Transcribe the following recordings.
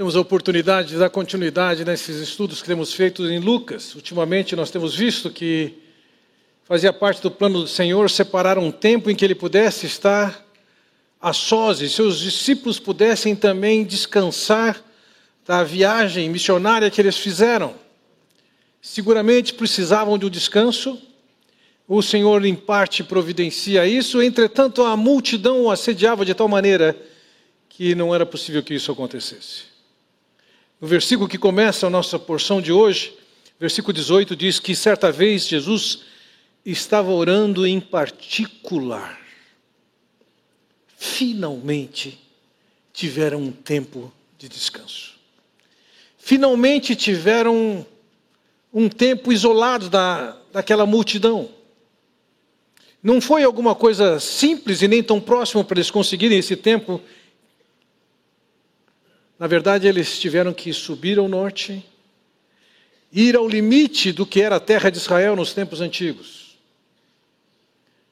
Temos a oportunidade de dar continuidade nesses estudos que temos feito em Lucas. Ultimamente nós temos visto que fazia parte do plano do Senhor separar um tempo em que ele pudesse estar a sós e seus discípulos pudessem também descansar da viagem missionária que eles fizeram. Seguramente precisavam de um descanso. O Senhor, em parte, providencia isso, entretanto, a multidão o assediava de tal maneira que não era possível que isso acontecesse. No versículo que começa a nossa porção de hoje, versículo 18, diz que certa vez Jesus estava orando em particular. Finalmente tiveram um tempo de descanso. Finalmente tiveram um tempo isolado da, daquela multidão. Não foi alguma coisa simples e nem tão próximo para eles conseguirem esse tempo na verdade, eles tiveram que subir ao norte, ir ao limite do que era a terra de Israel nos tempos antigos.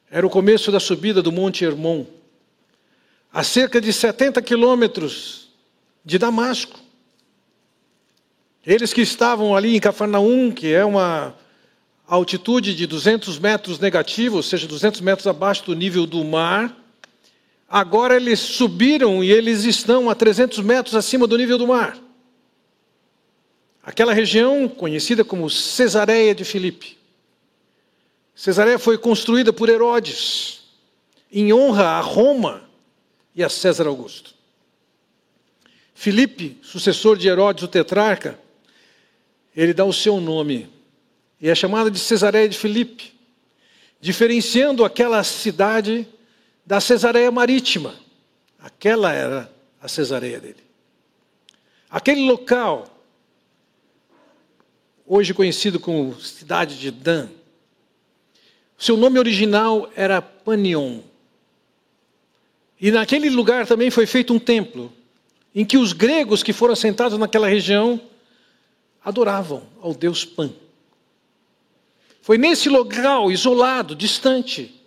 Era o começo da subida do Monte Hermon, a cerca de 70 quilômetros de Damasco. Eles que estavam ali em Cafarnaum, que é uma altitude de 200 metros negativo, ou seja, 200 metros abaixo do nível do mar, Agora eles subiram e eles estão a 300 metros acima do nível do mar. Aquela região conhecida como Cesareia de Filipe. Cesareia foi construída por Herodes, em honra a Roma e a César Augusto. Filipe, sucessor de Herodes, o tetrarca, ele dá o seu nome e é chamada de Cesareia de Filipe, diferenciando aquela cidade da Cesareia Marítima. Aquela era a Cesareia dele. Aquele local, hoje conhecido como cidade de Dan, seu nome original era Panion. E naquele lugar também foi feito um templo, em que os gregos que foram assentados naquela região adoravam ao deus Pan. Foi nesse local isolado, distante,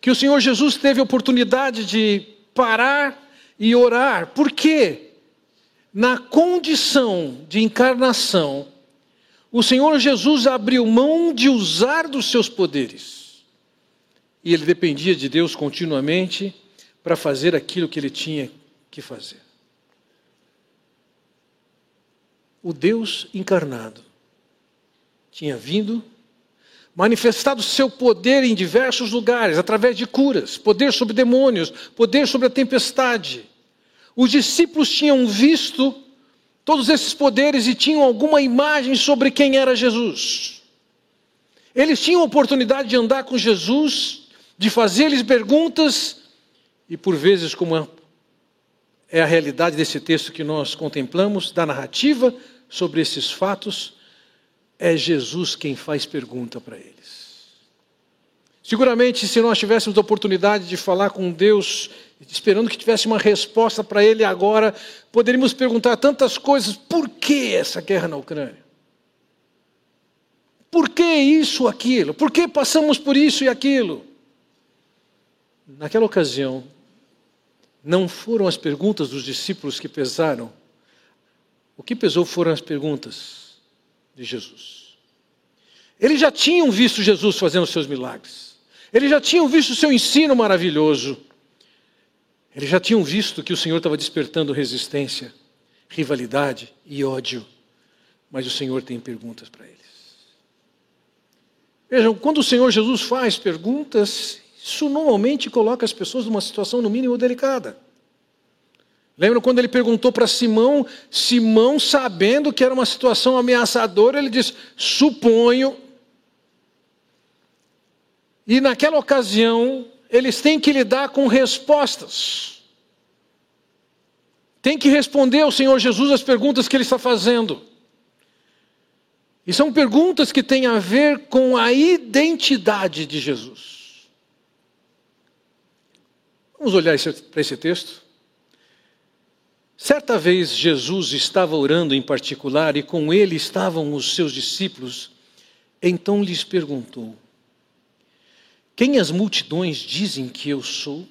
que o Senhor Jesus teve a oportunidade de parar e orar. Por quê? Na condição de encarnação, o Senhor Jesus abriu mão de usar dos seus poderes. E ele dependia de Deus continuamente para fazer aquilo que ele tinha que fazer. O Deus encarnado tinha vindo manifestado seu poder em diversos lugares, através de curas, poder sobre demônios, poder sobre a tempestade. Os discípulos tinham visto todos esses poderes e tinham alguma imagem sobre quem era Jesus. Eles tinham a oportunidade de andar com Jesus, de fazer-lhes perguntas, e por vezes, como é a realidade desse texto que nós contemplamos, da narrativa sobre esses fatos, é Jesus quem faz pergunta para eles. Seguramente, se nós tivéssemos a oportunidade de falar com Deus, esperando que tivesse uma resposta para Ele agora, poderíamos perguntar tantas coisas: por que essa guerra na Ucrânia? Por que isso aquilo? Por que passamos por isso e aquilo? Naquela ocasião, não foram as perguntas dos discípulos que pesaram, o que pesou foram as perguntas de Jesus. Eles já tinham visto Jesus fazendo seus milagres. Eles já tinham visto o seu ensino maravilhoso. Eles já tinham visto que o Senhor estava despertando resistência, rivalidade e ódio. Mas o Senhor tem perguntas para eles. Vejam, quando o Senhor Jesus faz perguntas, isso normalmente coloca as pessoas numa situação, no mínimo, delicada. Lembra quando ele perguntou para Simão, Simão, sabendo que era uma situação ameaçadora, ele disse: suponho. E naquela ocasião, eles têm que lidar com respostas. Tem que responder ao Senhor Jesus as perguntas que ele está fazendo. E são perguntas que têm a ver com a identidade de Jesus. Vamos olhar para esse texto? Certa vez Jesus estava orando em particular e com ele estavam os seus discípulos. Então lhes perguntou: Quem as multidões dizem que eu sou?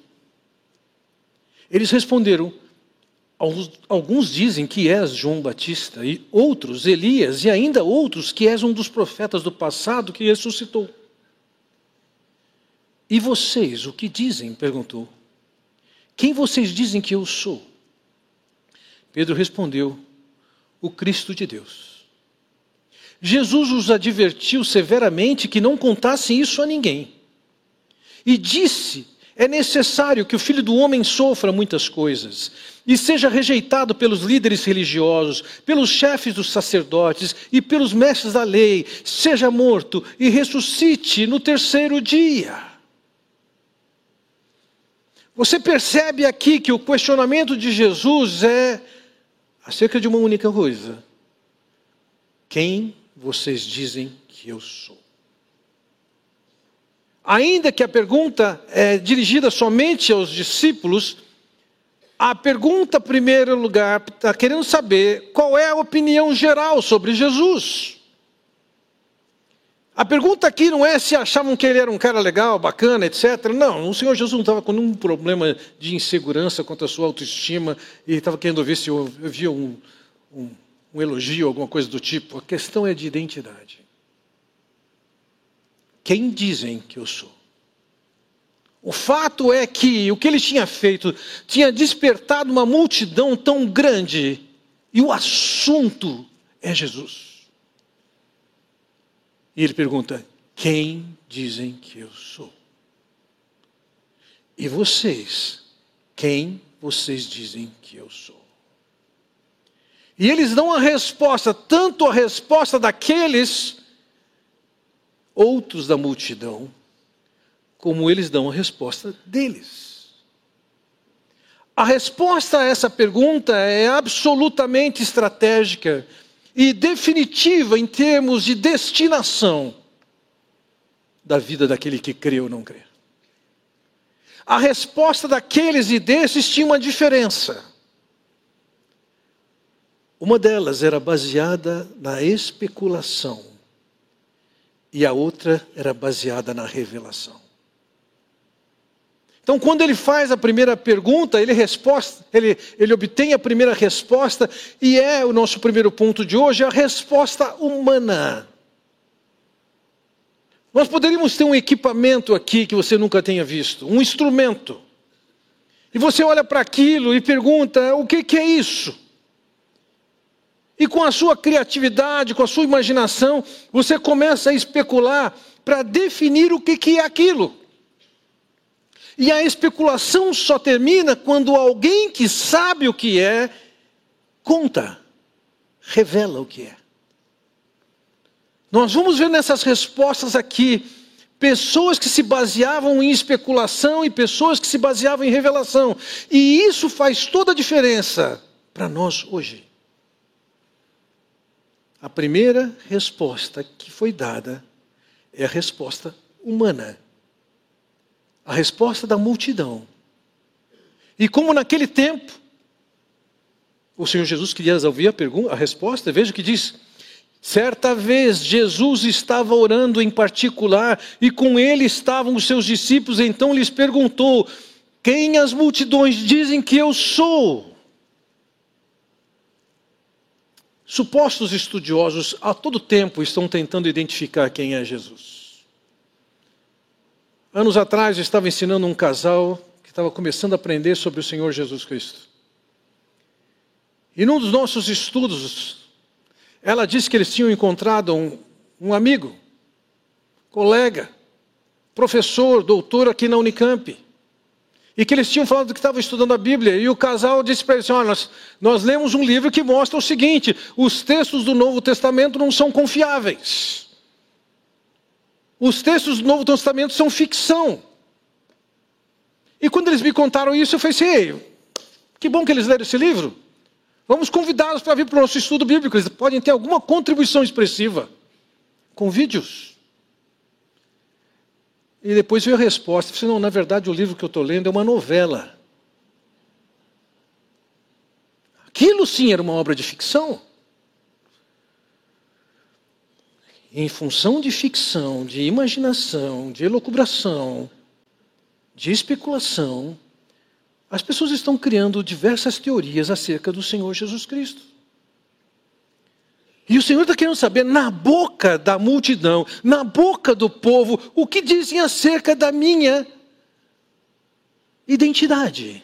Eles responderam: Alguns dizem que és João Batista, e outros Elias, e ainda outros que és um dos profetas do passado que ressuscitou. E vocês, o que dizem? perguntou. Quem vocês dizem que eu sou? Pedro respondeu: O Cristo de Deus. Jesus os advertiu severamente que não contassem isso a ninguém. E disse é necessário que o filho do homem sofra muitas coisas e seja rejeitado pelos líderes religiosos, pelos chefes dos sacerdotes e pelos mestres da lei, seja morto e ressuscite no terceiro dia. Você percebe aqui que o questionamento de Jesus é acerca de uma única coisa: quem vocês dizem que eu sou? Ainda que a pergunta é dirigida somente aos discípulos, a pergunta, em primeiro lugar, está querendo saber qual é a opinião geral sobre Jesus. A pergunta aqui não é se achavam que ele era um cara legal, bacana, etc. Não, o Senhor Jesus não estava com nenhum problema de insegurança quanto à sua autoestima e estava querendo ver se havia um, um, um elogio, alguma coisa do tipo. A questão é de identidade. Quem dizem que eu sou? O fato é que o que ele tinha feito tinha despertado uma multidão tão grande, e o assunto é Jesus. E ele pergunta: Quem dizem que eu sou? E vocês, quem vocês dizem que eu sou? E eles dão a resposta, tanto a resposta daqueles outros da multidão, como eles dão a resposta deles. A resposta a essa pergunta é absolutamente estratégica e definitiva em termos de destinação da vida daquele que crê ou não crê. A resposta daqueles e desses tinha uma diferença. Uma delas era baseada na especulação e a outra era baseada na revelação. Então, quando ele faz a primeira pergunta, ele, resposta, ele, ele obtém a primeira resposta, e é o nosso primeiro ponto de hoje, a resposta humana. Nós poderíamos ter um equipamento aqui que você nunca tenha visto, um instrumento. E você olha para aquilo e pergunta: o que, que é isso? E com a sua criatividade, com a sua imaginação, você começa a especular para definir o que, que é aquilo. E a especulação só termina quando alguém que sabe o que é, conta, revela o que é. Nós vamos ver nessas respostas aqui pessoas que se baseavam em especulação e pessoas que se baseavam em revelação. E isso faz toda a diferença para nós hoje. A primeira resposta que foi dada é a resposta humana. A resposta da multidão. E como naquele tempo, o Senhor Jesus queria ouvir a, pergunta, a resposta, veja o que diz. Certa vez Jesus estava orando em particular e com ele estavam os seus discípulos, então lhes perguntou: Quem as multidões dizem que eu sou? Supostos estudiosos a todo tempo estão tentando identificar quem é Jesus. Anos atrás eu estava ensinando um casal que estava começando a aprender sobre o Senhor Jesus Cristo. E num dos nossos estudos, ela disse que eles tinham encontrado um, um amigo, colega, professor, doutor aqui na Unicamp e que eles tinham falado que estavam estudando a Bíblia, e o casal disse para eles: Olha, nós, nós lemos um livro que mostra o seguinte: os textos do Novo Testamento não são confiáveis. Os textos do Novo Testamento são ficção. E quando eles me contaram isso, eu falei assim: que bom que eles leram esse livro. Vamos convidá-los para vir para o nosso estudo bíblico. Eles podem ter alguma contribuição expressiva. com vídeos. E depois veio a resposta. Eu disse, não, na verdade o livro que eu estou lendo é uma novela. Aquilo sim era uma obra de ficção. Em função de ficção, de imaginação, de elucubração, de especulação, As pessoas estão criando diversas teorias acerca do Senhor Jesus Cristo. E o Senhor está querendo saber, na boca da multidão, na boca do povo, o que dizem acerca da minha identidade.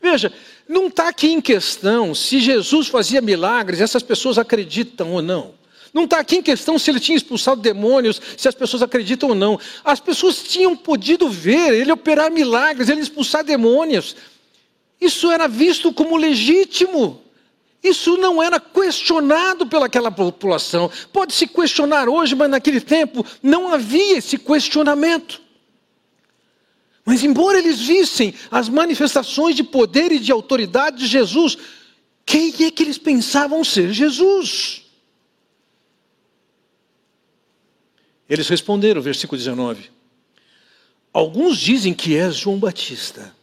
Veja, não está aqui em questão se Jesus fazia milagres, essas pessoas acreditam ou não. Não está aqui em questão se ele tinha expulsado demônios, se as pessoas acreditam ou não. As pessoas tinham podido ver ele operar milagres, ele expulsar demônios. Isso era visto como legítimo. Isso não era questionado pelaquela população. Pode se questionar hoje, mas naquele tempo não havia esse questionamento. Mas, embora eles vissem as manifestações de poder e de autoridade de Jesus, quem é que eles pensavam ser Jesus? Eles responderam, versículo 19: Alguns dizem que és João Batista,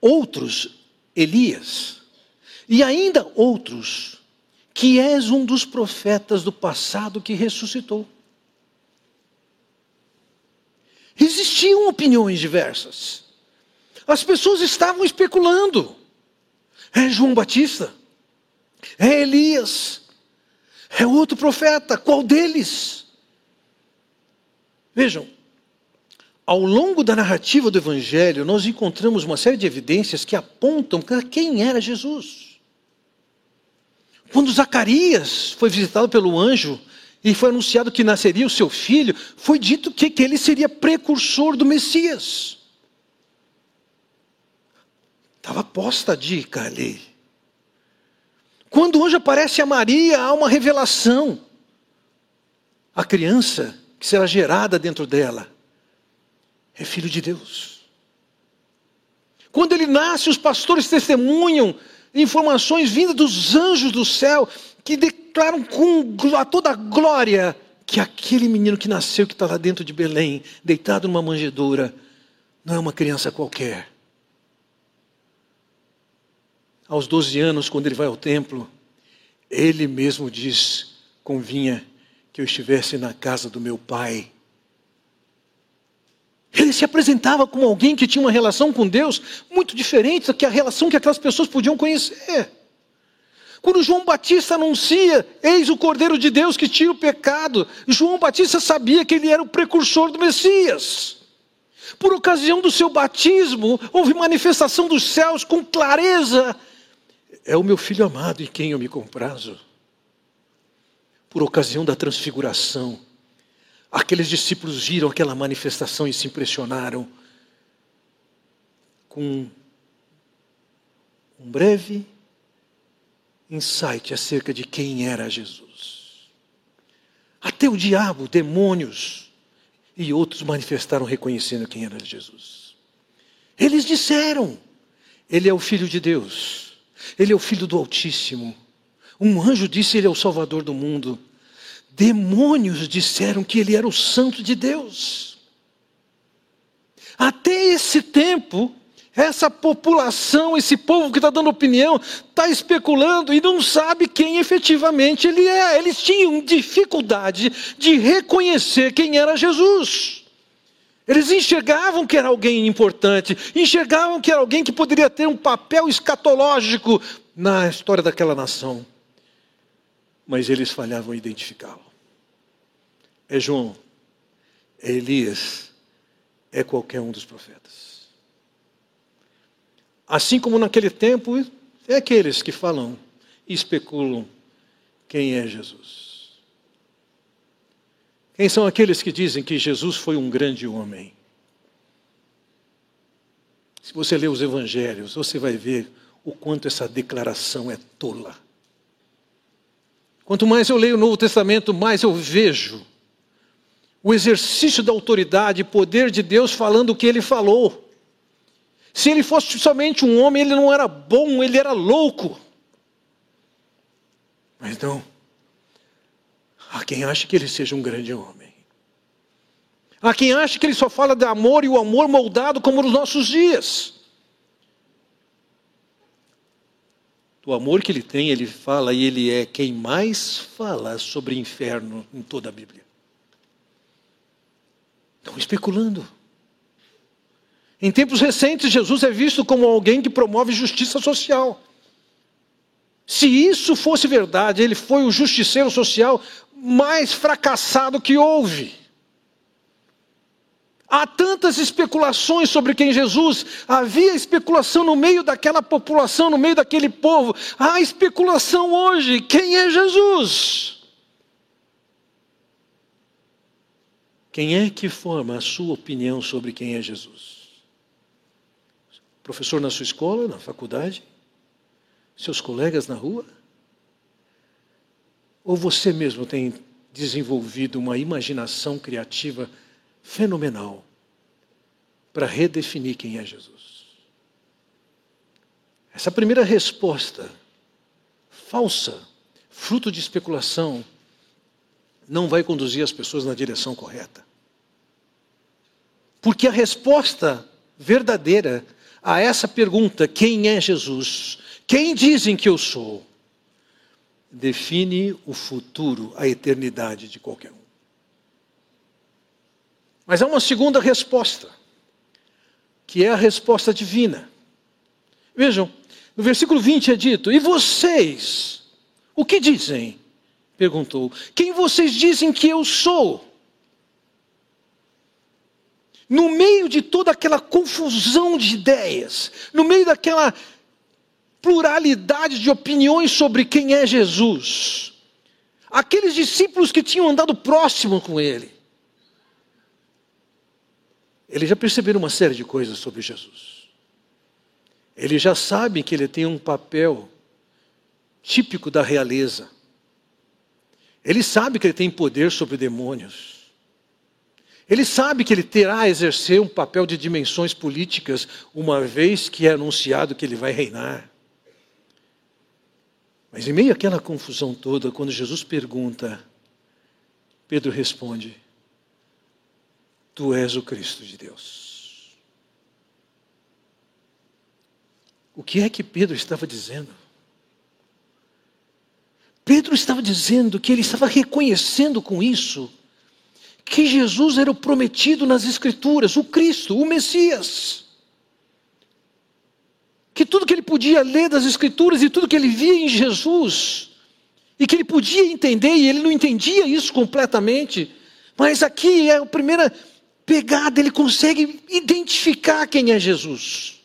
outros Elias, e ainda outros que és um dos profetas do passado que ressuscitou. Existiam opiniões diversas. As pessoas estavam especulando. É João Batista? É Elias? É outro profeta? Qual deles? Vejam, ao longo da narrativa do Evangelho, nós encontramos uma série de evidências que apontam para quem era Jesus. Quando Zacarias foi visitado pelo anjo e foi anunciado que nasceria o seu filho, foi dito que, que ele seria precursor do Messias. Estava posta a dica ali. Quando o anjo aparece a Maria, há uma revelação. A criança que será gerada dentro dela é filho de Deus. Quando ele nasce, os pastores testemunham informações vindas dos anjos do céu que declaram com a toda a glória que aquele menino que nasceu, que está lá dentro de Belém, deitado numa manjedoura, não é uma criança qualquer. Aos 12 anos, quando ele vai ao templo, ele mesmo diz: convinha que eu estivesse na casa do meu pai. Ele se apresentava como alguém que tinha uma relação com Deus muito diferente da que a relação que aquelas pessoas podiam conhecer. Quando João Batista anuncia, eis o Cordeiro de Deus que tira o pecado, João Batista sabia que ele era o precursor do Messias. Por ocasião do seu batismo, houve manifestação dos céus com clareza. É o meu filho amado em quem eu me comprazo. Por ocasião da transfiguração, aqueles discípulos viram aquela manifestação e se impressionaram com um breve insight acerca de quem era Jesus. Até o diabo, demônios e outros manifestaram reconhecendo quem era Jesus. Eles disseram: Ele é o Filho de Deus, Ele é o Filho do Altíssimo. Um anjo disse: Ele é o Salvador do mundo. Demônios disseram que Ele era o Santo de Deus. Até esse tempo, essa população, esse povo que está dando opinião, está especulando e não sabe quem efetivamente ele é. Eles tinham dificuldade de reconhecer quem era Jesus. Eles enxergavam que era alguém importante, enxergavam que era alguém que poderia ter um papel escatológico na história daquela nação. Mas eles falhavam em identificá-lo. É João, é Elias, é qualquer um dos profetas. Assim como naquele tempo, é aqueles que falam e especulam quem é Jesus. Quem são aqueles que dizem que Jesus foi um grande homem? Se você ler os evangelhos, você vai ver o quanto essa declaração é tola. Quanto mais eu leio o Novo Testamento, mais eu vejo o exercício da autoridade e poder de Deus falando o que ele falou. Se ele fosse somente um homem, ele não era bom, ele era louco. Mas não. Há quem acha que ele seja um grande homem. Há quem acha que ele só fala de amor e o amor moldado como nos nossos dias. Do amor que ele tem, ele fala e ele é quem mais fala sobre inferno em toda a Bíblia. Estão especulando. Em tempos recentes, Jesus é visto como alguém que promove justiça social. Se isso fosse verdade, ele foi o justiceiro social mais fracassado que houve. Há tantas especulações sobre quem Jesus, havia especulação no meio daquela população, no meio daquele povo. Há especulação hoje: quem é Jesus? Quem é que forma a sua opinião sobre quem é Jesus? Professor na sua escola, na faculdade? Seus colegas na rua? Ou você mesmo tem desenvolvido uma imaginação criativa fenomenal para redefinir quem é Jesus? Essa primeira resposta, falsa, fruto de especulação, não vai conduzir as pessoas na direção correta. Porque a resposta verdadeira a essa pergunta, quem é Jesus? Quem dizem que eu sou? Define o futuro, a eternidade de qualquer um. Mas há uma segunda resposta, que é a resposta divina. Vejam, no versículo 20 é dito: E vocês, o que dizem? Perguntou: Quem vocês dizem que eu sou? no meio de toda aquela confusão de ideias, no meio daquela pluralidade de opiniões sobre quem é Jesus, aqueles discípulos que tinham andado próximo com ele, eles já perceberam uma série de coisas sobre Jesus. Eles já sabem que ele tem um papel típico da realeza. Ele sabe que ele tem poder sobre demônios. Ele sabe que ele terá a exercer um papel de dimensões políticas, uma vez que é anunciado que ele vai reinar. Mas em meio àquela confusão toda, quando Jesus pergunta, Pedro responde: Tu és o Cristo de Deus. O que é que Pedro estava dizendo? Pedro estava dizendo que ele estava reconhecendo com isso que Jesus era o prometido nas Escrituras, o Cristo, o Messias. Que tudo que ele podia ler das Escrituras e tudo que ele via em Jesus, e que ele podia entender, e ele não entendia isso completamente, mas aqui é a primeira pegada, ele consegue identificar quem é Jesus.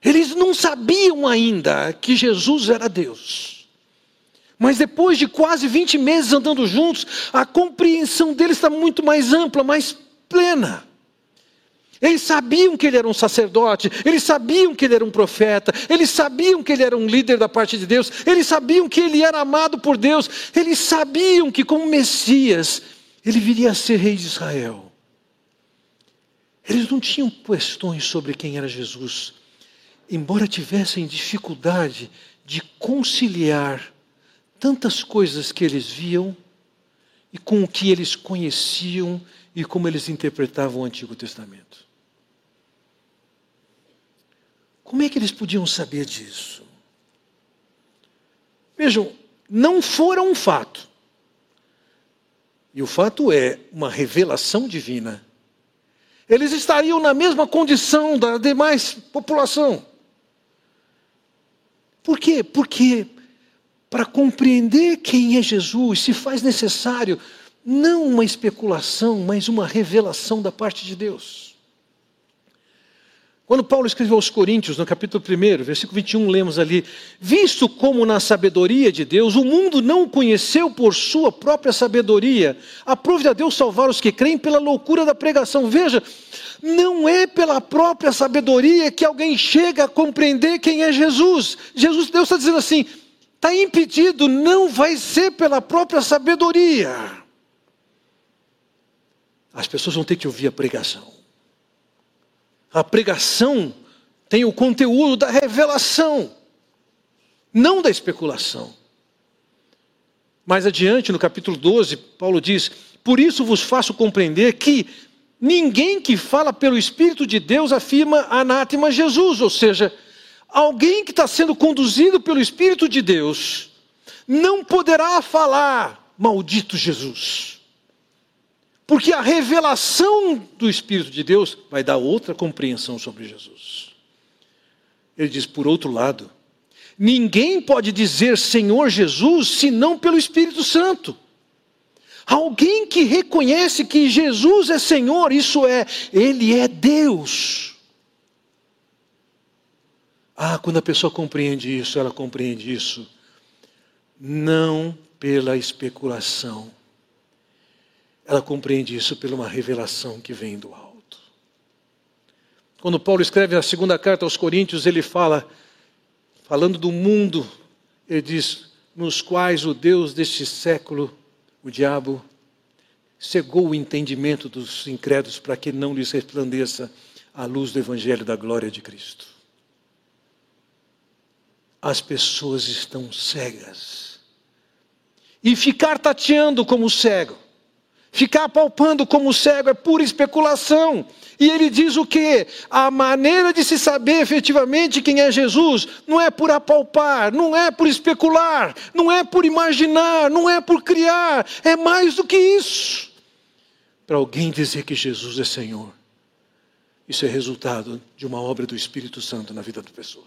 Eles não sabiam ainda que Jesus era Deus. Mas depois de quase 20 meses andando juntos, a compreensão deles está muito mais ampla, mais plena. Eles sabiam que ele era um sacerdote, eles sabiam que ele era um profeta, eles sabiam que ele era um líder da parte de Deus, eles sabiam que ele era amado por Deus, eles sabiam que, como Messias, ele viria a ser rei de Israel. Eles não tinham questões sobre quem era Jesus, embora tivessem dificuldade de conciliar tantas coisas que eles viam e com o que eles conheciam e como eles interpretavam o Antigo Testamento. Como é que eles podiam saber disso? Vejam, não fora um fato. E o fato é uma revelação divina. Eles estariam na mesma condição da demais população. Por quê? Porque para compreender quem é Jesus, se faz necessário não uma especulação, mas uma revelação da parte de Deus. Quando Paulo escreveu aos Coríntios, no capítulo 1, versículo 21, lemos ali: Visto como na sabedoria de Deus o mundo não o conheceu por sua própria sabedoria, aprove a Deus salvar os que creem pela loucura da pregação. Veja, não é pela própria sabedoria que alguém chega a compreender quem é Jesus. Jesus, Deus está dizendo assim: está impedido, não vai ser pela própria sabedoria. As pessoas vão ter que ouvir a pregação. A pregação tem o conteúdo da revelação, não da especulação. Mais adiante, no capítulo 12, Paulo diz: Por isso vos faço compreender que ninguém que fala pelo Espírito de Deus afirma anátema Jesus, ou seja, Alguém que está sendo conduzido pelo Espírito de Deus não poderá falar, maldito Jesus. Porque a revelação do Espírito de Deus vai dar outra compreensão sobre Jesus. Ele diz, por outro lado, ninguém pode dizer Senhor Jesus senão pelo Espírito Santo. Alguém que reconhece que Jesus é Senhor, isso é, Ele é Deus. Ah, quando a pessoa compreende isso, ela compreende isso não pela especulação. Ela compreende isso pela uma revelação que vem do alto. Quando Paulo escreve a segunda carta aos Coríntios, ele fala, falando do mundo, ele diz: nos quais o Deus deste século, o diabo, cegou o entendimento dos incrédulos para que não lhes resplandeça a luz do Evangelho da glória de Cristo. As pessoas estão cegas e ficar tateando como cego, ficar palpando como cego é pura especulação. E ele diz o que? A maneira de se saber efetivamente quem é Jesus não é por apalpar, não é por especular, não é por imaginar, não é por criar, é mais do que isso. Para alguém dizer que Jesus é Senhor, isso é resultado de uma obra do Espírito Santo na vida da pessoa.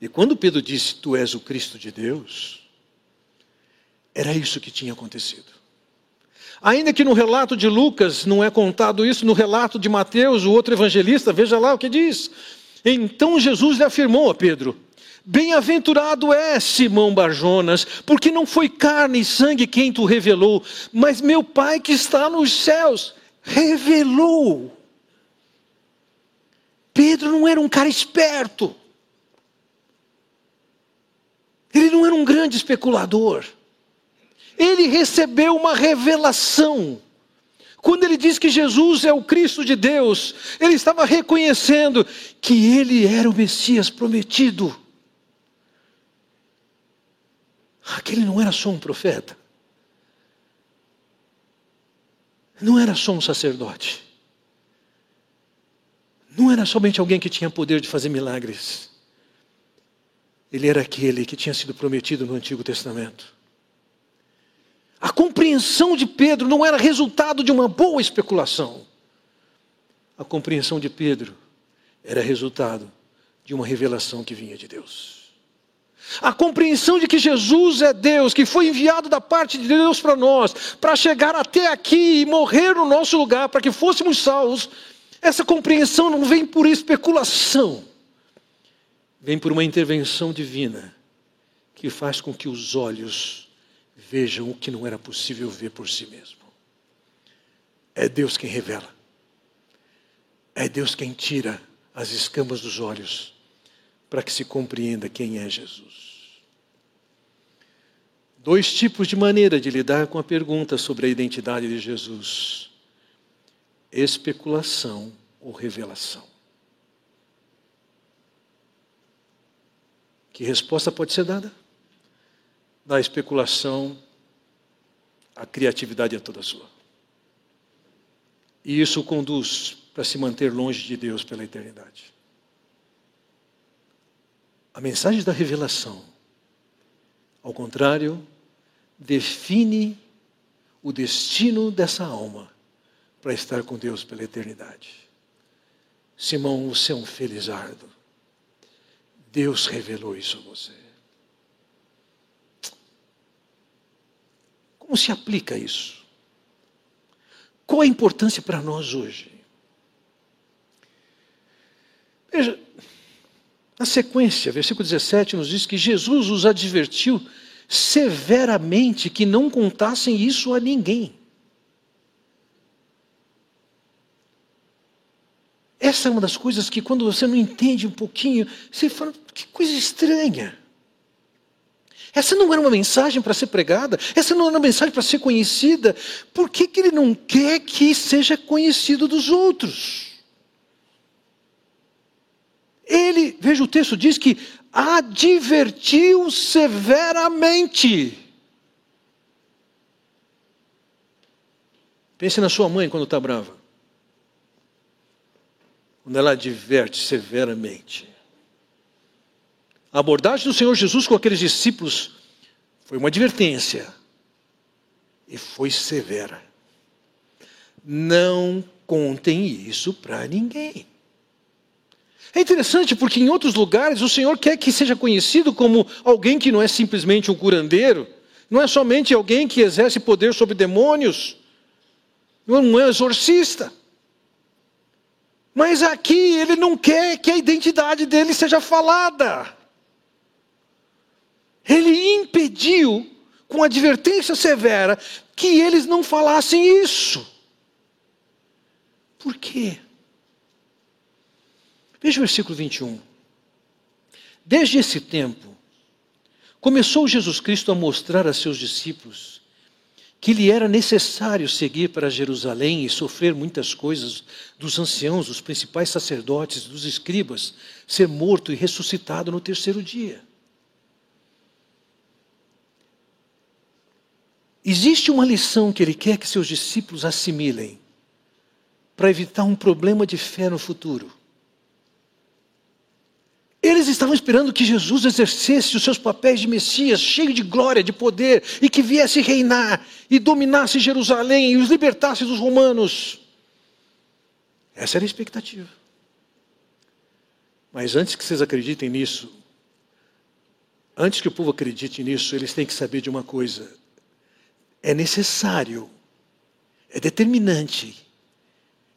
E quando Pedro disse: Tu és o Cristo de Deus, era isso que tinha acontecido. Ainda que no relato de Lucas não é contado isso, no relato de Mateus, o outro evangelista, veja lá o que diz. Então Jesus lhe afirmou a Pedro: Bem-aventurado é Simão Barjonas, porque não foi carne e sangue quem tu revelou, mas meu Pai que está nos céus revelou. Pedro não era um cara esperto. Ele não era um grande especulador. Ele recebeu uma revelação. Quando ele diz que Jesus é o Cristo de Deus, ele estava reconhecendo que ele era o Messias prometido. Aquele não era só um profeta. Não era só um sacerdote. Não era somente alguém que tinha poder de fazer milagres. Ele era aquele que tinha sido prometido no Antigo Testamento. A compreensão de Pedro não era resultado de uma boa especulação. A compreensão de Pedro era resultado de uma revelação que vinha de Deus. A compreensão de que Jesus é Deus, que foi enviado da parte de Deus para nós, para chegar até aqui e morrer no nosso lugar, para que fôssemos salvos, essa compreensão não vem por especulação vem por uma intervenção divina que faz com que os olhos vejam o que não era possível ver por si mesmo. É Deus quem revela. É Deus quem tira as escamas dos olhos para que se compreenda quem é Jesus. Dois tipos de maneira de lidar com a pergunta sobre a identidade de Jesus: especulação ou revelação. Que resposta pode ser dada? Da especulação, a criatividade é toda sua. E isso conduz para se manter longe de Deus pela eternidade. A mensagem da revelação, ao contrário, define o destino dessa alma para estar com Deus pela eternidade. Simão, você é um felizardo. Deus revelou isso a você. Como se aplica isso? Qual a importância para nós hoje? Veja, na sequência, versículo 17 nos diz que Jesus os advertiu severamente que não contassem isso a ninguém. Essa é uma das coisas que, quando você não entende um pouquinho, você fala: que coisa estranha. Essa não era uma mensagem para ser pregada, essa não era uma mensagem para ser conhecida. Por que, que ele não quer que seja conhecido dos outros? Ele, veja o texto, diz que advertiu severamente. Pense na sua mãe quando está brava quando ela adverte severamente. A abordagem do Senhor Jesus com aqueles discípulos foi uma advertência. e foi severa. Não contem isso para ninguém. É interessante porque em outros lugares o Senhor quer que seja conhecido como alguém que não é simplesmente um curandeiro, não é somente alguém que exerce poder sobre demônios, não é um exorcista. Mas aqui ele não quer que a identidade dele seja falada. Ele impediu, com advertência severa, que eles não falassem isso. Por quê? Veja o versículo 21. Desde esse tempo, começou Jesus Cristo a mostrar a seus discípulos que lhe era necessário seguir para Jerusalém e sofrer muitas coisas dos anciãos, dos principais sacerdotes, dos escribas, ser morto e ressuscitado no terceiro dia. Existe uma lição que ele quer que seus discípulos assimilem para evitar um problema de fé no futuro. Eles estavam esperando que Jesus exercesse os seus papéis de Messias, cheio de glória, de poder, e que viesse reinar e dominasse Jerusalém e os libertasse dos romanos. Essa era a expectativa. Mas antes que vocês acreditem nisso, antes que o povo acredite nisso, eles têm que saber de uma coisa: é necessário, é determinante,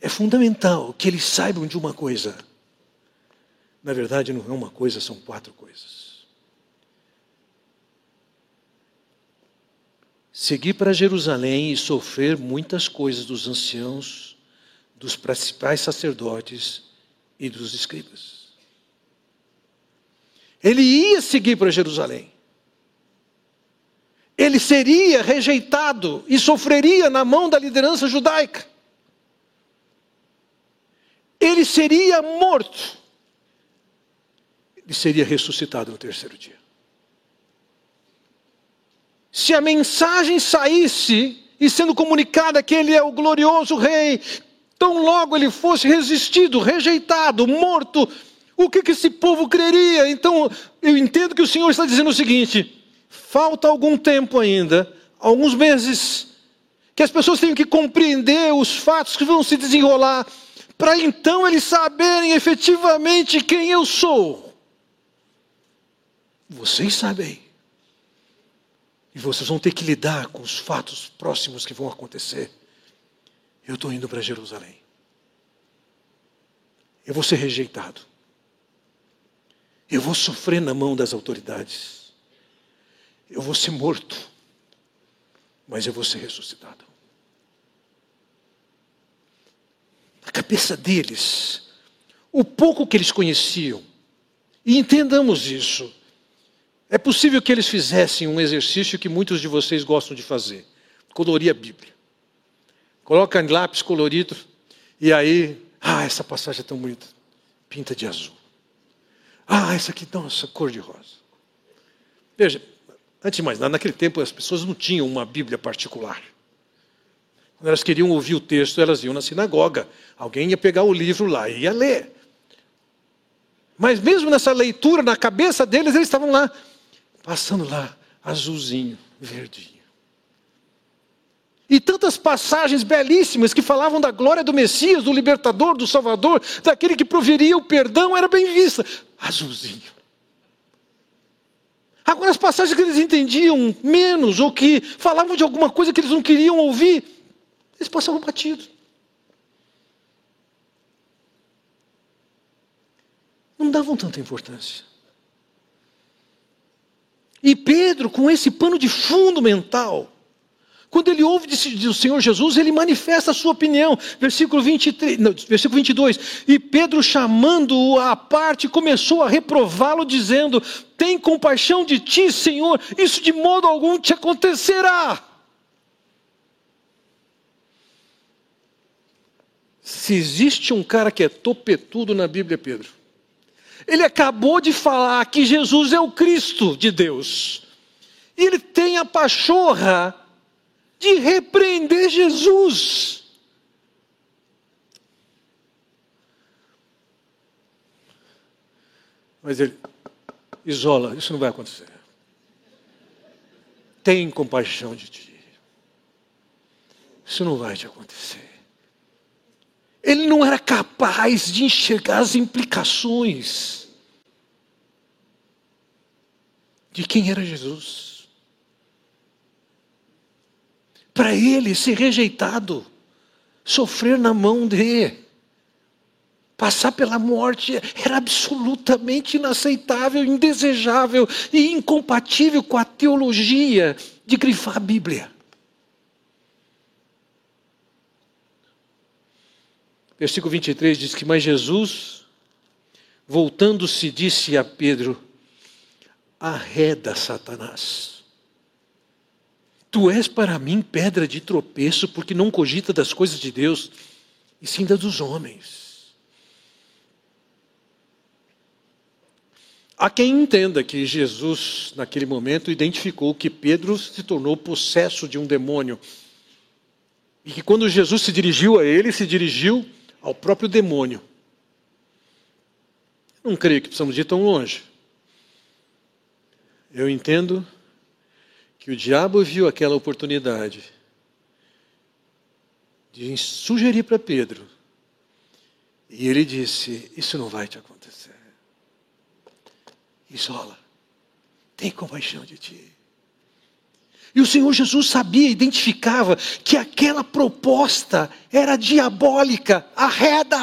é fundamental que eles saibam de uma coisa na verdade, não é uma coisa, são quatro coisas. Seguir para Jerusalém e sofrer muitas coisas dos anciãos, dos principais sacerdotes e dos escribas. Ele ia seguir para Jerusalém. Ele seria rejeitado e sofreria na mão da liderança judaica. Ele seria morto ele seria ressuscitado no terceiro dia. Se a mensagem saísse e sendo comunicada que ele é o glorioso rei, tão logo ele fosse resistido, rejeitado, morto, o que, que esse povo creria? Então, eu entendo que o Senhor está dizendo o seguinte: falta algum tempo ainda, alguns meses, que as pessoas tenham que compreender os fatos que vão se desenrolar, para então eles saberem efetivamente quem eu sou. Vocês sabem. E vocês vão ter que lidar com os fatos próximos que vão acontecer. Eu estou indo para Jerusalém. Eu vou ser rejeitado. Eu vou sofrer na mão das autoridades. Eu vou ser morto. Mas eu vou ser ressuscitado. Na cabeça deles, o pouco que eles conheciam, e entendamos isso, é possível que eles fizessem um exercício que muitos de vocês gostam de fazer: colorir a Bíblia. Coloca em lápis colorido e aí, ah, essa passagem é tão bonita, pinta de azul. Ah, essa aqui, nossa, cor de rosa. Veja, antes de mais nada, naquele tempo as pessoas não tinham uma Bíblia particular. Quando elas queriam ouvir o texto, elas iam na sinagoga. Alguém ia pegar o livro lá e ia ler. Mas mesmo nessa leitura, na cabeça deles, eles estavam lá passando lá, azulzinho, verdinho. E tantas passagens belíssimas que falavam da glória do Messias, do libertador, do Salvador, daquele que proveria o perdão, era bem vista. Azulzinho. Agora, as passagens que eles entendiam menos, ou que falavam de alguma coisa que eles não queriam ouvir, eles passavam batido. Não davam tanta importância. E Pedro, com esse pano de fundo mental, quando ele ouve do Senhor Jesus, ele manifesta a sua opinião. Versículo, 23, não, versículo 22. E Pedro, chamando-o à parte, começou a reprová-lo, dizendo: Tem compaixão de ti, Senhor, isso de modo algum te acontecerá. Se existe um cara que é topetudo na Bíblia, Pedro. Ele acabou de falar que Jesus é o Cristo de Deus. E ele tem a pachorra de repreender Jesus. Mas ele isola, isso não vai acontecer. Tem compaixão de ti. Isso não vai te acontecer. Ele não era capaz de enxergar as implicações de quem era Jesus. Para ele ser rejeitado, sofrer na mão de, passar pela morte, era absolutamente inaceitável, indesejável e incompatível com a teologia de grifar a Bíblia. Versículo 23 diz que, mas Jesus, voltando-se, disse a Pedro: Arreda, Satanás. Tu és para mim pedra de tropeço, porque não cogita das coisas de Deus, e sim das dos homens. Há quem entenda que Jesus, naquele momento, identificou que Pedro se tornou possesso de um demônio. E que quando Jesus se dirigiu a ele, se dirigiu ao próprio demônio. Não creio que precisamos ir tão longe. Eu entendo que o diabo viu aquela oportunidade de sugerir para Pedro. E ele disse: Isso não vai te acontecer. Isola, tem compaixão de ti. E o Senhor Jesus sabia, identificava que aquela proposta era diabólica, arreda.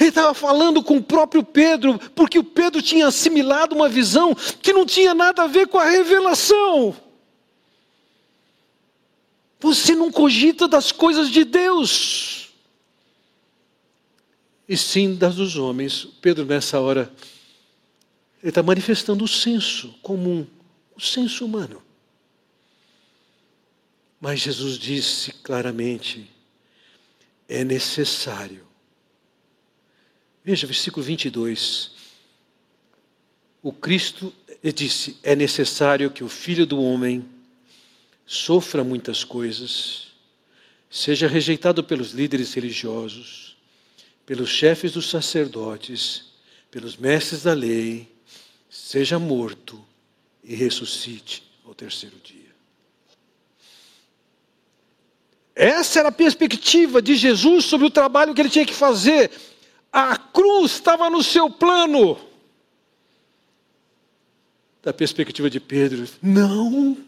Ele estava falando com o próprio Pedro, porque o Pedro tinha assimilado uma visão que não tinha nada a ver com a revelação. Você não cogita das coisas de Deus, e sim das dos homens. Pedro, nessa hora, ele está manifestando o senso comum o senso humano. Mas Jesus disse claramente: é necessário. Veja, versículo 22. O Cristo disse: é necessário que o Filho do Homem sofra muitas coisas, seja rejeitado pelos líderes religiosos, pelos chefes dos sacerdotes, pelos mestres da lei, seja morto e ressuscite ao terceiro dia. Essa era a perspectiva de Jesus sobre o trabalho que ele tinha que fazer. A cruz estava no seu plano. Da perspectiva de Pedro, não.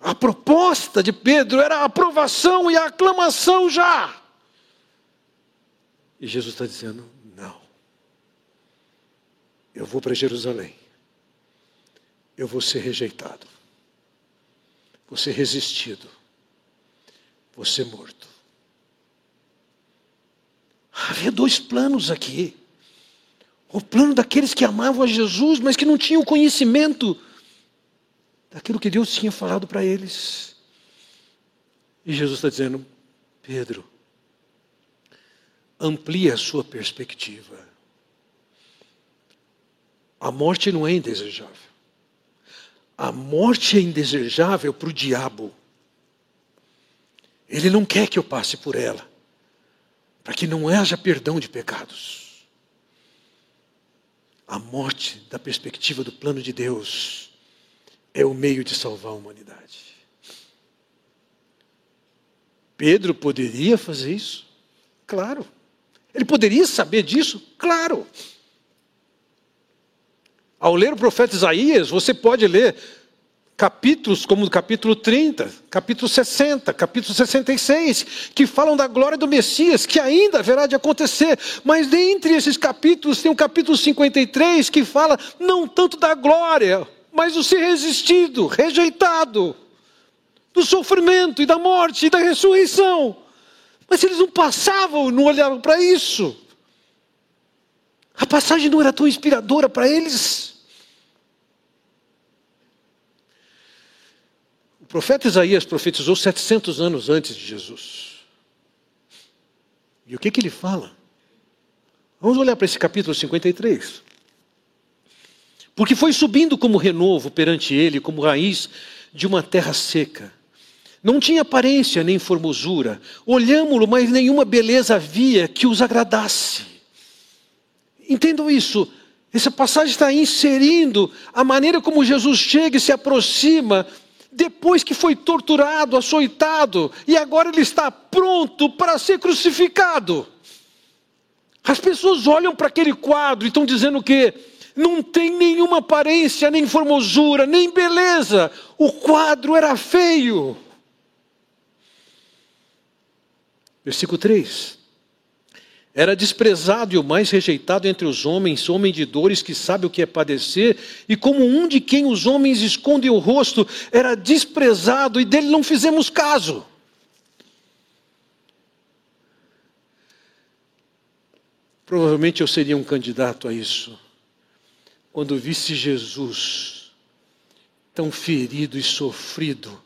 A proposta de Pedro era a aprovação e a aclamação já. E Jesus está dizendo: eu vou para Jerusalém. Eu vou ser rejeitado. Vou ser resistido. Vou ser morto. Havia dois planos aqui. O plano daqueles que amavam a Jesus, mas que não tinham conhecimento daquilo que Deus tinha falado para eles. E Jesus está dizendo: Pedro, amplie a sua perspectiva. A morte não é indesejável. A morte é indesejável para o diabo. Ele não quer que eu passe por ela, para que não haja perdão de pecados. A morte, da perspectiva do plano de Deus, é o meio de salvar a humanidade. Pedro poderia fazer isso? Claro. Ele poderia saber disso? Claro. Ao ler o profeta Isaías, você pode ler capítulos como o capítulo 30, capítulo 60, capítulo 66, que falam da glória do Messias, que ainda haverá de acontecer. Mas dentre esses capítulos tem o capítulo 53 que fala não tanto da glória, mas do ser resistido, rejeitado, do sofrimento e da morte e da ressurreição. Mas eles não passavam, não olhavam para isso. A passagem não era tão inspiradora para eles. O profeta Isaías profetizou 700 anos antes de Jesus. E o que, que ele fala? Vamos olhar para esse capítulo 53. Porque foi subindo como renovo perante ele, como raiz de uma terra seca. Não tinha aparência nem formosura. Olhámo-lo, mas nenhuma beleza havia que os agradasse. Entendam isso. Essa passagem está inserindo a maneira como Jesus chega e se aproxima depois que foi torturado, açoitado, e agora ele está pronto para ser crucificado. As pessoas olham para aquele quadro e estão dizendo que não tem nenhuma aparência, nem formosura, nem beleza. O quadro era feio. Versículo 3. Era desprezado e o mais rejeitado entre os homens, homem de dores que sabe o que é padecer, e como um de quem os homens escondem o rosto, era desprezado e dele não fizemos caso. Provavelmente eu seria um candidato a isso. Quando visse Jesus tão ferido e sofrido,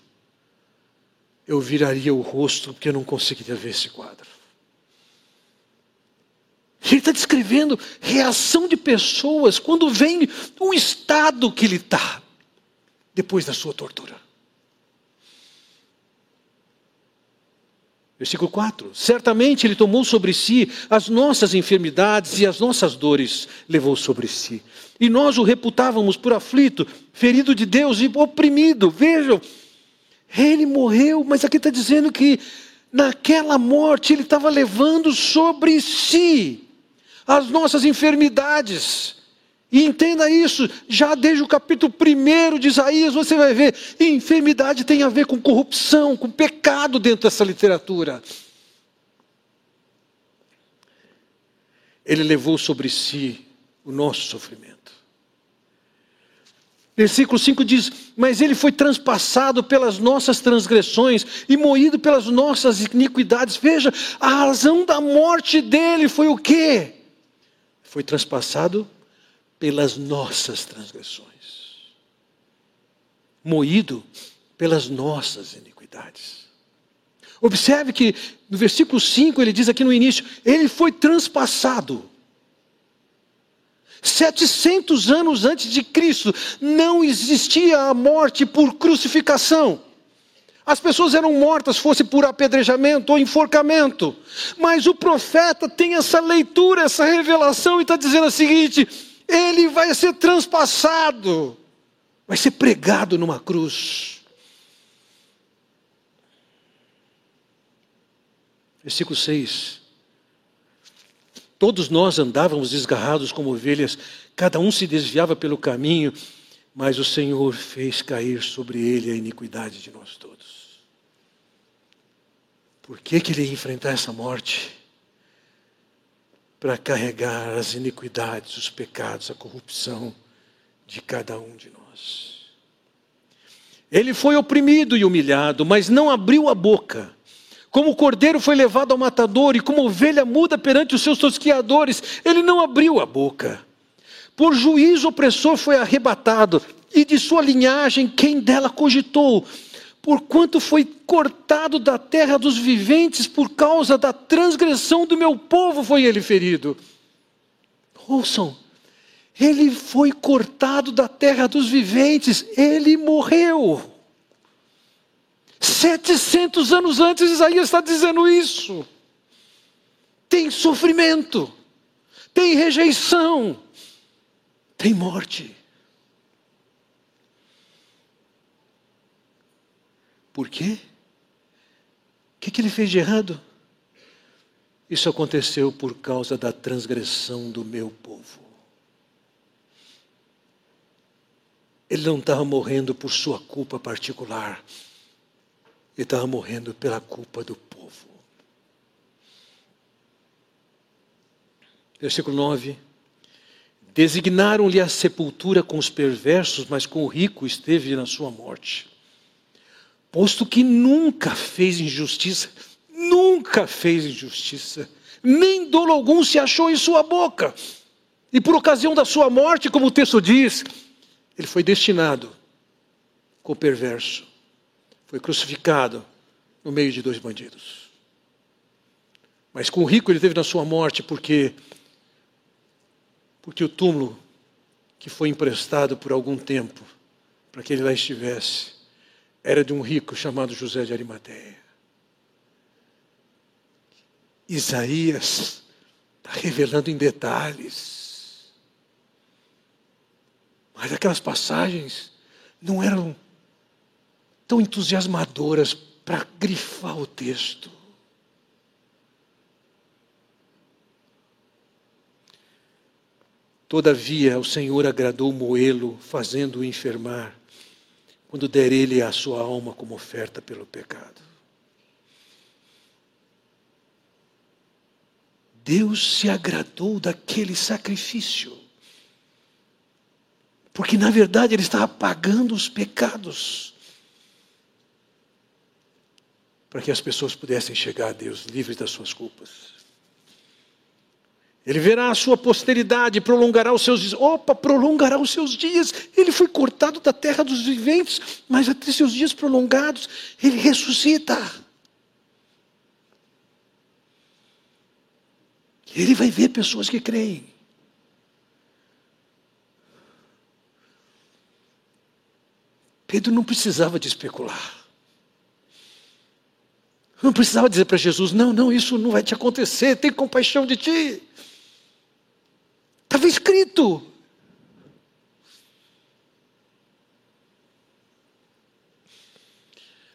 eu viraria o rosto porque eu não conseguiria ver esse quadro. Ele está descrevendo reação de pessoas quando vem o estado que ele está depois da sua tortura. Versículo 4: Certamente Ele tomou sobre si as nossas enfermidades e as nossas dores levou sobre si. E nós o reputávamos por aflito, ferido de Deus e oprimido. Vejam, ele morreu, mas aqui está dizendo que naquela morte ele estava levando sobre si as nossas enfermidades. E entenda isso, já desde o capítulo 1 de Isaías você vai ver, enfermidade tem a ver com corrupção, com pecado dentro dessa literatura. Ele levou sobre si o nosso sofrimento. Versículo 5 diz: Mas ele foi transpassado pelas nossas transgressões e moído pelas nossas iniquidades. Veja, a razão da morte dele foi o quê? Foi transpassado pelas nossas transgressões, moído pelas nossas iniquidades. Observe que no versículo 5 ele diz aqui no início: ele foi transpassado. 700 anos antes de Cristo não existia a morte por crucificação. As pessoas eram mortas, fosse por apedrejamento ou enforcamento. Mas o profeta tem essa leitura, essa revelação e está dizendo o seguinte: ele vai ser transpassado, vai ser pregado numa cruz. Versículo 6. Todos nós andávamos desgarrados como ovelhas, cada um se desviava pelo caminho, mas o Senhor fez cair sobre ele a iniquidade de nós todos. Por que, que ele ia enfrentar essa morte? Para carregar as iniquidades, os pecados, a corrupção de cada um de nós. Ele foi oprimido e humilhado, mas não abriu a boca. Como o cordeiro foi levado ao matador e como ovelha muda perante os seus tosquiadores, ele não abriu a boca. Por juízo opressor foi arrebatado, e de sua linhagem quem dela cogitou? Porquanto foi cortado da terra dos viventes por causa da transgressão do meu povo foi ele ferido. Ouçam, ele foi cortado da terra dos viventes, ele morreu. 700 anos antes, Isaías está dizendo isso. Tem sofrimento, tem rejeição, tem morte. Por quê? O que, que ele fez de errado? Isso aconteceu por causa da transgressão do meu povo. Ele não estava morrendo por sua culpa particular, ele estava morrendo pela culpa do povo. Versículo 9. Designaram-lhe a sepultura com os perversos, mas com o rico esteve na sua morte posto que nunca fez injustiça, nunca fez injustiça, nem dolo algum se achou em sua boca. E por ocasião da sua morte, como o texto diz, ele foi destinado o perverso, foi crucificado no meio de dois bandidos. Mas com o rico ele teve na sua morte porque porque o túmulo que foi emprestado por algum tempo para que ele lá estivesse era de um rico chamado José de Arimateia. Isaías está revelando em detalhes Mas aquelas passagens não eram tão entusiasmadoras para grifar o texto. Todavia, o Senhor agradou Moelo, fazendo-o enfermar, quando der ele a sua alma como oferta pelo pecado. Deus se agradou daquele sacrifício. Porque, na verdade, ele estava pagando os pecados. Para que as pessoas pudessem chegar a Deus livres das suas culpas. Ele verá a sua posteridade, prolongará os seus dias. Opa, prolongará os seus dias. Ele foi cortado da terra dos viventes, mas até seus dias prolongados, ele ressuscita. Ele vai ver pessoas que creem. Pedro não precisava de especular. Não precisava dizer para Jesus: não, não, isso não vai te acontecer, tem compaixão de ti. Estava escrito.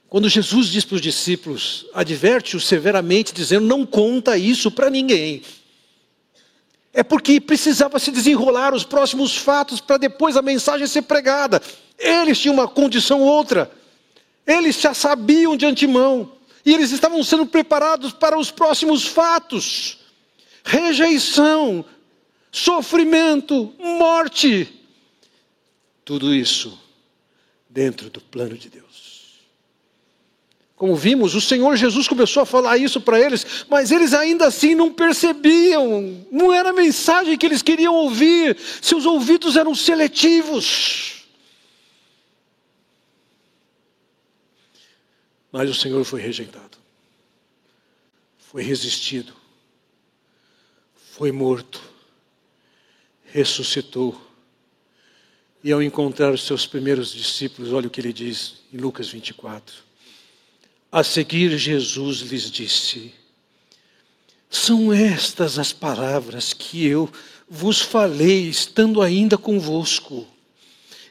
Quando Jesus diz para os discípulos, adverte-os severamente, dizendo: não conta isso para ninguém. É porque precisava se desenrolar os próximos fatos para depois a mensagem ser pregada. Eles tinham uma condição outra. Eles já sabiam de antemão. E eles estavam sendo preparados para os próximos fatos. Rejeição, sofrimento, morte. Tudo isso dentro do plano de Deus. Como vimos, o Senhor Jesus começou a falar isso para eles, mas eles ainda assim não percebiam, não era a mensagem que eles queriam ouvir, seus ouvidos eram seletivos. Mas o Senhor foi rejeitado, foi resistido, foi morto ressuscitou. E ao encontrar os seus primeiros discípulos, olha o que ele diz em Lucas 24. A seguir, Jesus lhes disse: São estas as palavras que eu vos falei, estando ainda convosco.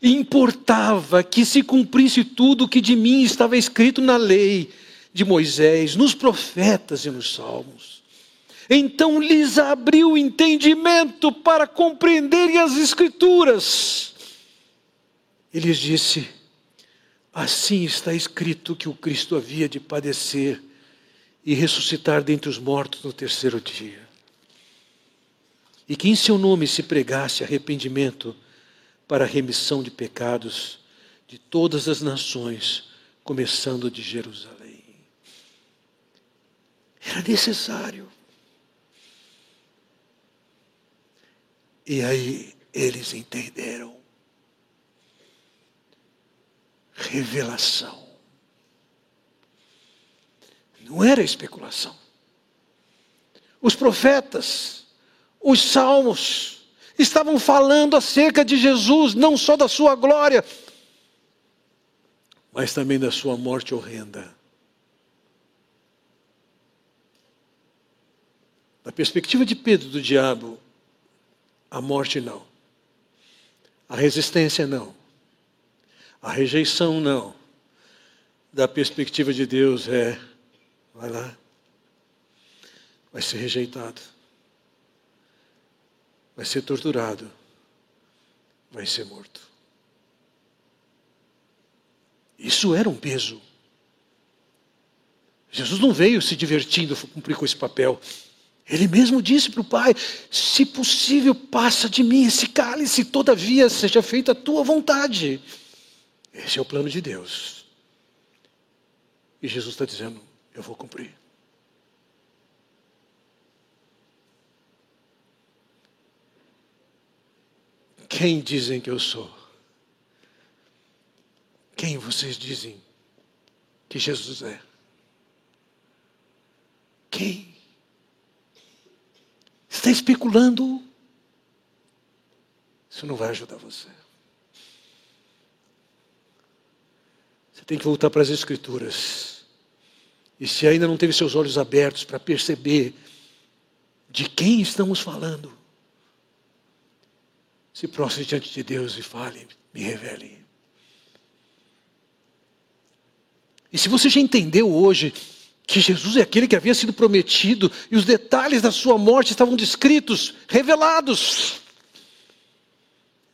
Importava que se cumprisse tudo o que de mim estava escrito na lei de Moisés, nos profetas e nos salmos. Então lhes abriu o entendimento para compreenderem as Escrituras. E lhes disse: Assim está escrito que o Cristo havia de padecer e ressuscitar dentre os mortos no terceiro dia. E que em seu nome se pregasse arrependimento para a remissão de pecados de todas as nações, começando de Jerusalém. Era necessário E aí eles entenderam. Revelação. Não era especulação. Os profetas, os salmos, estavam falando acerca de Jesus, não só da sua glória, mas também da sua morte horrenda. Da perspectiva de Pedro do diabo, a morte não. A resistência não. A rejeição não. Da perspectiva de Deus é, vai lá, vai ser rejeitado, vai ser torturado, vai ser morto. Isso era um peso. Jesus não veio se divertindo cumprir com esse papel. Ele mesmo disse para o Pai: Se possível, passa de mim esse cálice, todavia seja feita a tua vontade. Esse é o plano de Deus. E Jesus está dizendo: Eu vou cumprir. Quem dizem que eu sou? Quem vocês dizem que Jesus é? Quem? Está especulando, isso não vai ajudar você. Você tem que voltar para as Escrituras. E se ainda não teve seus olhos abertos para perceber de quem estamos falando, se prostre diante de Deus e fale, me revele. E se você já entendeu hoje que Jesus é aquele que havia sido prometido e os detalhes da sua morte estavam descritos, revelados,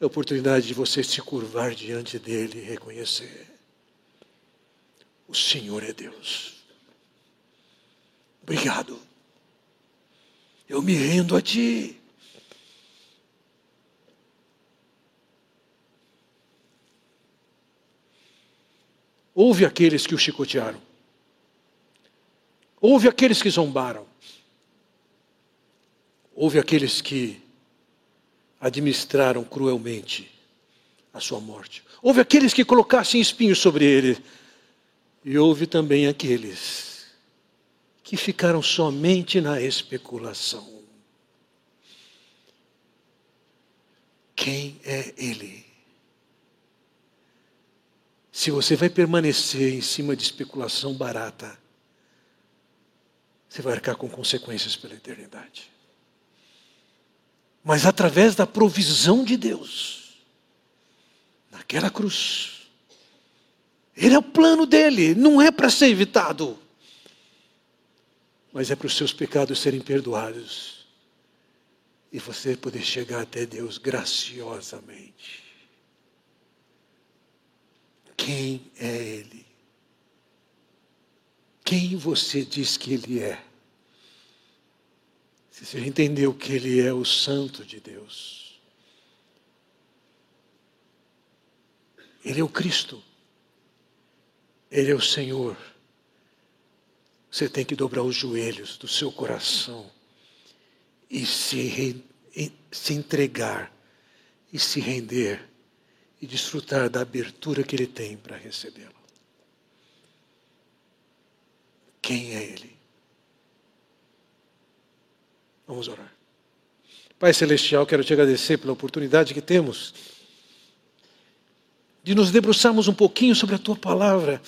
é a oportunidade de você se curvar diante dele e reconhecer: o Senhor é Deus. Obrigado. Eu me rendo a ti. Houve aqueles que o chicotearam. Houve aqueles que zombaram. Houve aqueles que administraram cruelmente a sua morte. Houve aqueles que colocassem espinhos sobre ele. E houve também aqueles que ficaram somente na especulação. Quem é ele? Se você vai permanecer em cima de especulação barata, você vai arcar com consequências pela eternidade. Mas através da provisão de Deus, naquela cruz, ele é o plano dele, não é para ser evitado, mas é para os seus pecados serem perdoados e você poder chegar até Deus graciosamente. Quem é Ele? Quem você diz que Ele é? Se você entendeu que Ele é o Santo de Deus, Ele é o Cristo, Ele é o Senhor. Você tem que dobrar os joelhos do seu coração e se, se entregar e se render e desfrutar da abertura que Ele tem para recebê-lo. Quem é Ele? Vamos orar. Pai Celestial, quero te agradecer pela oportunidade que temos de nos debruçarmos um pouquinho sobre a tua palavra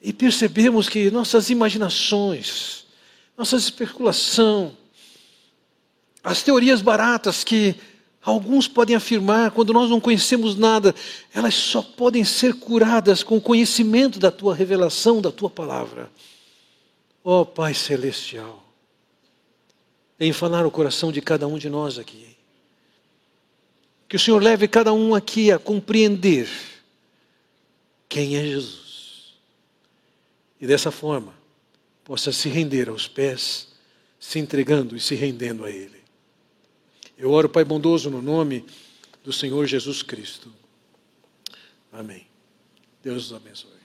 e percebemos que nossas imaginações, nossa especulação, as teorias baratas que Alguns podem afirmar, quando nós não conhecemos nada, elas só podem ser curadas com o conhecimento da tua revelação, da tua palavra. Ó oh, Pai Celestial, vem falar o coração de cada um de nós aqui. Que o Senhor leve cada um aqui a compreender quem é Jesus. E dessa forma, possa se render aos pés, se entregando e se rendendo a Ele. Eu oro, Pai bondoso, no nome do Senhor Jesus Cristo. Amém. Deus os abençoe.